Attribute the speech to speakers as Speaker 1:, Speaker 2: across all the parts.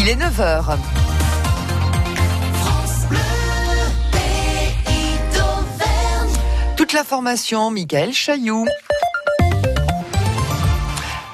Speaker 1: Il est 9h. Toute la formation, Michael Chailloux.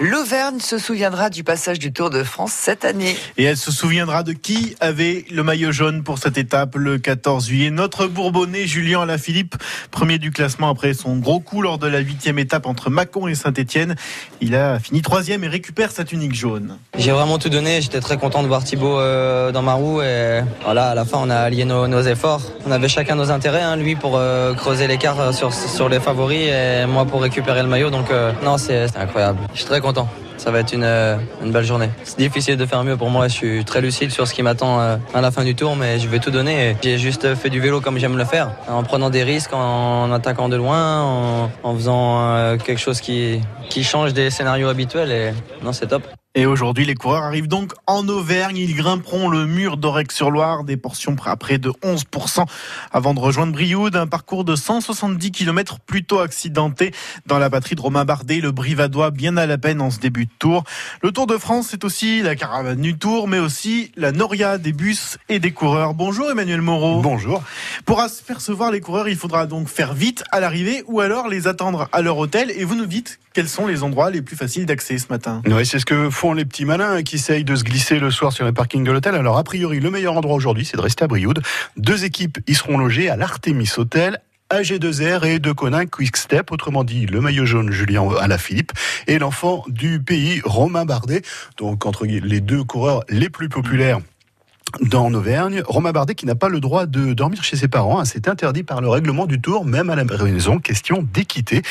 Speaker 1: L'Auvergne se souviendra du passage du Tour de France cette année.
Speaker 2: Et elle se souviendra de qui avait le maillot jaune pour cette étape le 14 juillet. Notre Bourbonnais Julien Alaphilippe, premier du classement après son gros coup lors de la huitième étape entre Mâcon et Saint-Etienne. Il a fini troisième et récupère sa tunique jaune.
Speaker 3: J'ai vraiment tout donné. J'étais très content de voir Thibaut euh, dans ma roue. Et voilà, à la fin, on a allié nos, efforts. On avait chacun nos intérêts. Hein. lui pour euh, creuser l'écart euh, sur, sur les favoris et moi pour récupérer le maillot. Donc non, c'est incroyable. Je suis très content. Ça va être une, euh, une belle journée. C'est difficile de faire mieux pour moi. Je suis très lucide sur ce qui m'attend euh, à la fin du tour, mais je vais tout donner. J'ai juste fait du vélo comme j'aime le faire, en prenant des risques, en attaquant de loin, en, en faisant euh, quelque chose qui, qui change des scénarios habituels. Et non, c'est top.
Speaker 2: Et aujourd'hui, les coureurs arrivent donc en Auvergne. Ils grimperont le mur d'Orec-sur-Loire, des portions à près de 11% avant de rejoindre Brioude. Un parcours de 170 km plutôt accidenté dans la batterie de Romain Bardet, le Brivadois bien à la peine en ce début de tour. Le Tour de France, c'est aussi la caravane du Tour, mais aussi la Noria des bus et des coureurs. Bonjour Emmanuel Moreau.
Speaker 4: Bonjour.
Speaker 2: Pour apercevoir les coureurs, il faudra donc faire vite à l'arrivée ou alors les attendre à leur hôtel. Et vous nous dites quels sont les endroits les plus faciles d'accès ce matin
Speaker 4: Oui, c'est ce que les petits malins qui essayent de se glisser le soir sur les parkings de l'hôtel. Alors, a priori, le meilleur endroit aujourd'hui, c'est de rester à Brioude. Deux équipes y seront logées à l'Artemis Hotel AG2R et de Conin Quick Step, autrement dit le maillot jaune Julien Alaphilippe et l'enfant du pays Romain Bardet. Donc entre les deux coureurs les plus populaires dans Auvergne. Romain Bardet qui n'a pas le droit de dormir chez ses parents. Hein, c'est interdit par le règlement du Tour, même à la maison. Question d'équité.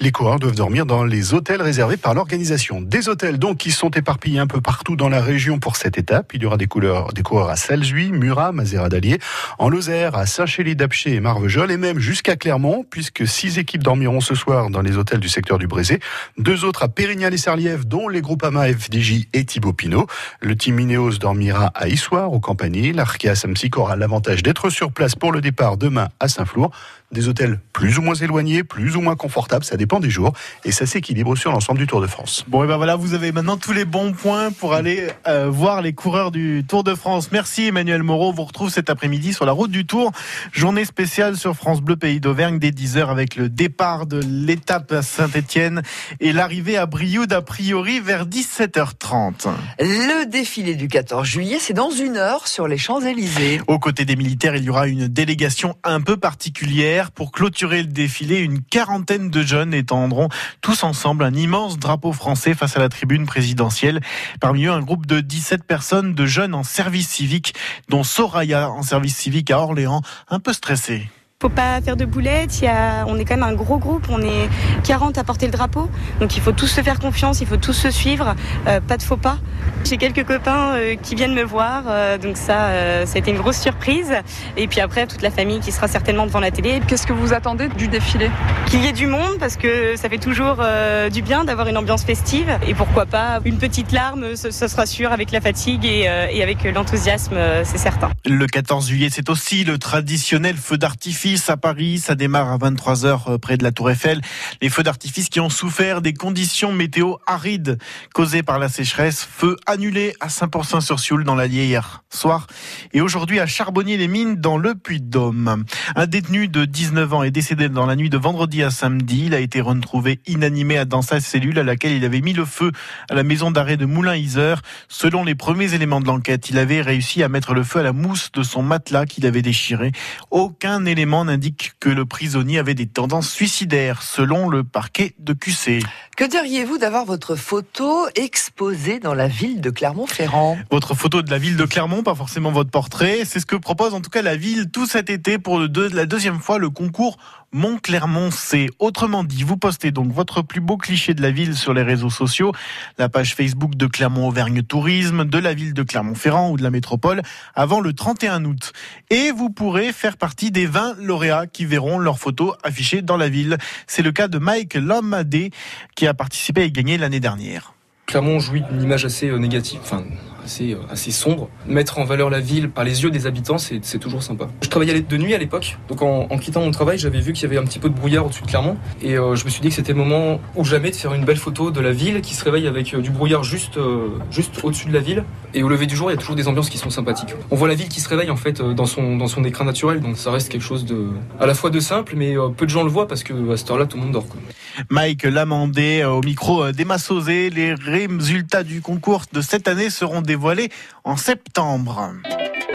Speaker 4: Les coureurs doivent dormir dans les hôtels réservés par l'organisation. Des hôtels donc qui sont éparpillés un peu partout dans la région pour cette étape. Il y aura des, couleurs, des coureurs à Salzuy, Murat, Mazera d'Allier, en Lozère, à Saint-Chély-d'Apcher et Marvejol, et même jusqu'à Clermont, puisque six équipes dormiront ce soir dans les hôtels du secteur du Brézé. Deux autres à Pérignal et Sarliève, dont les groupes AMA, FDJ et Thibaut Pinot. Le team Ineos dormira à Issoire, au compagnie. L'Arkea Samsic aura l'avantage d'être sur place pour le départ demain à Saint-Flour des hôtels plus ou moins éloignés, plus ou moins confortables, ça dépend des jours, et ça s'équilibre sur l'ensemble du Tour de France.
Speaker 2: Bon, et ben voilà, vous avez maintenant tous les bons points pour aller euh, voir les coureurs du Tour de France. Merci Emmanuel Moreau, vous retrouve cet après-midi sur la route du Tour, journée spéciale sur France Bleu Pays d'Auvergne dès 10h avec le départ de l'étape à Saint-Étienne et l'arrivée à Brioude a priori vers 17h30.
Speaker 1: Le défilé du 14 juillet, c'est dans une heure sur les Champs-Élysées.
Speaker 2: Aux côtés des militaires, il y aura une délégation un peu particulière pour clôturer le défilé, une quarantaine de jeunes étendront tous ensemble un immense drapeau français face à la tribune présidentielle. Parmi eux, un groupe de 17 personnes de jeunes en service civique, dont Soraya en service civique à Orléans, un peu stressé
Speaker 5: faut pas faire de boulettes. Il y a, on est quand même un gros groupe, on est 40 à porter le drapeau. Donc il faut tous se faire confiance, il faut tous se suivre, euh, pas de faux pas. J'ai quelques copains euh, qui viennent me voir, euh, donc ça, ça a été une grosse surprise. Et puis après, toute la famille qui sera certainement devant la télé.
Speaker 6: Qu'est-ce que vous attendez du défilé?
Speaker 5: Qu'il y ait du monde, parce que ça fait toujours du bien d'avoir une ambiance festive. Et pourquoi pas une petite larme, ce, sera sûr, avec la fatigue et, et avec l'enthousiasme, c'est certain.
Speaker 2: Le 14 juillet, c'est aussi le traditionnel feu d'artifice à Paris. Ça démarre à 23h euh, près de la Tour Eiffel. Les feux d'artifice qui ont souffert des conditions météo arides causées par la sécheresse. Feux annulés à Saint-Porcin-sur-Sioule dans l'Allier hier soir. Et aujourd'hui à Charbonnier-les-Mines dans le Puy-de-Dôme. Un détenu de 19 ans est décédé dans la nuit de vendredi à samedi. Il a été retrouvé inanimé dans sa cellule à laquelle il avait mis le feu à la maison d'arrêt de Moulin-Isère. Selon les premiers éléments de l'enquête, il avait réussi à mettre le feu à la mousse de son matelas qu'il avait déchiré. Aucun élément indique que le prisonnier avait des tendances suicidaires, selon le parquet de QC.
Speaker 1: Que diriez-vous d'avoir votre photo exposée dans la ville de Clermont-Ferrand?
Speaker 2: Votre photo de la ville de Clermont, pas forcément votre portrait. C'est ce que propose en tout cas la ville tout cet été pour la deuxième fois le concours Mont-Clermont C. Autrement dit, vous postez donc votre plus beau cliché de la ville sur les réseaux sociaux, la page Facebook de Clermont-Auvergne Tourisme, de la ville de Clermont-Ferrand ou de la métropole avant le 31 août. Et vous pourrez faire partie des 20 lauréats qui verront leurs photos affichées dans la ville. C'est le cas de Mike Lomadé qui a participé et gagné l'année dernière.
Speaker 7: Clermont jouit d'une image assez euh, négative, enfin assez, assez sombre. Mettre en valeur la ville par les yeux des habitants, c'est toujours sympa. Je travaillais de nuit à l'époque, donc en, quittant mon travail, j'avais vu qu'il y avait un petit peu de brouillard au-dessus de Clermont, et je me suis dit que c'était le moment ou jamais de faire une belle photo de la ville qui se réveille avec du brouillard juste, juste au-dessus de la ville. Et au lever du jour, il y a toujours des ambiances qui sont sympathiques. On voit la ville qui se réveille en fait dans son, dans son écrin naturel, donc ça reste quelque chose de à la fois de simple, mais peu de gens le voient parce que à cette heure-là, tout le monde dort.
Speaker 2: Mike Lamandé au micro d'Emma Sauzé. Les résultats du concours de cette année seront dévoilés en septembre.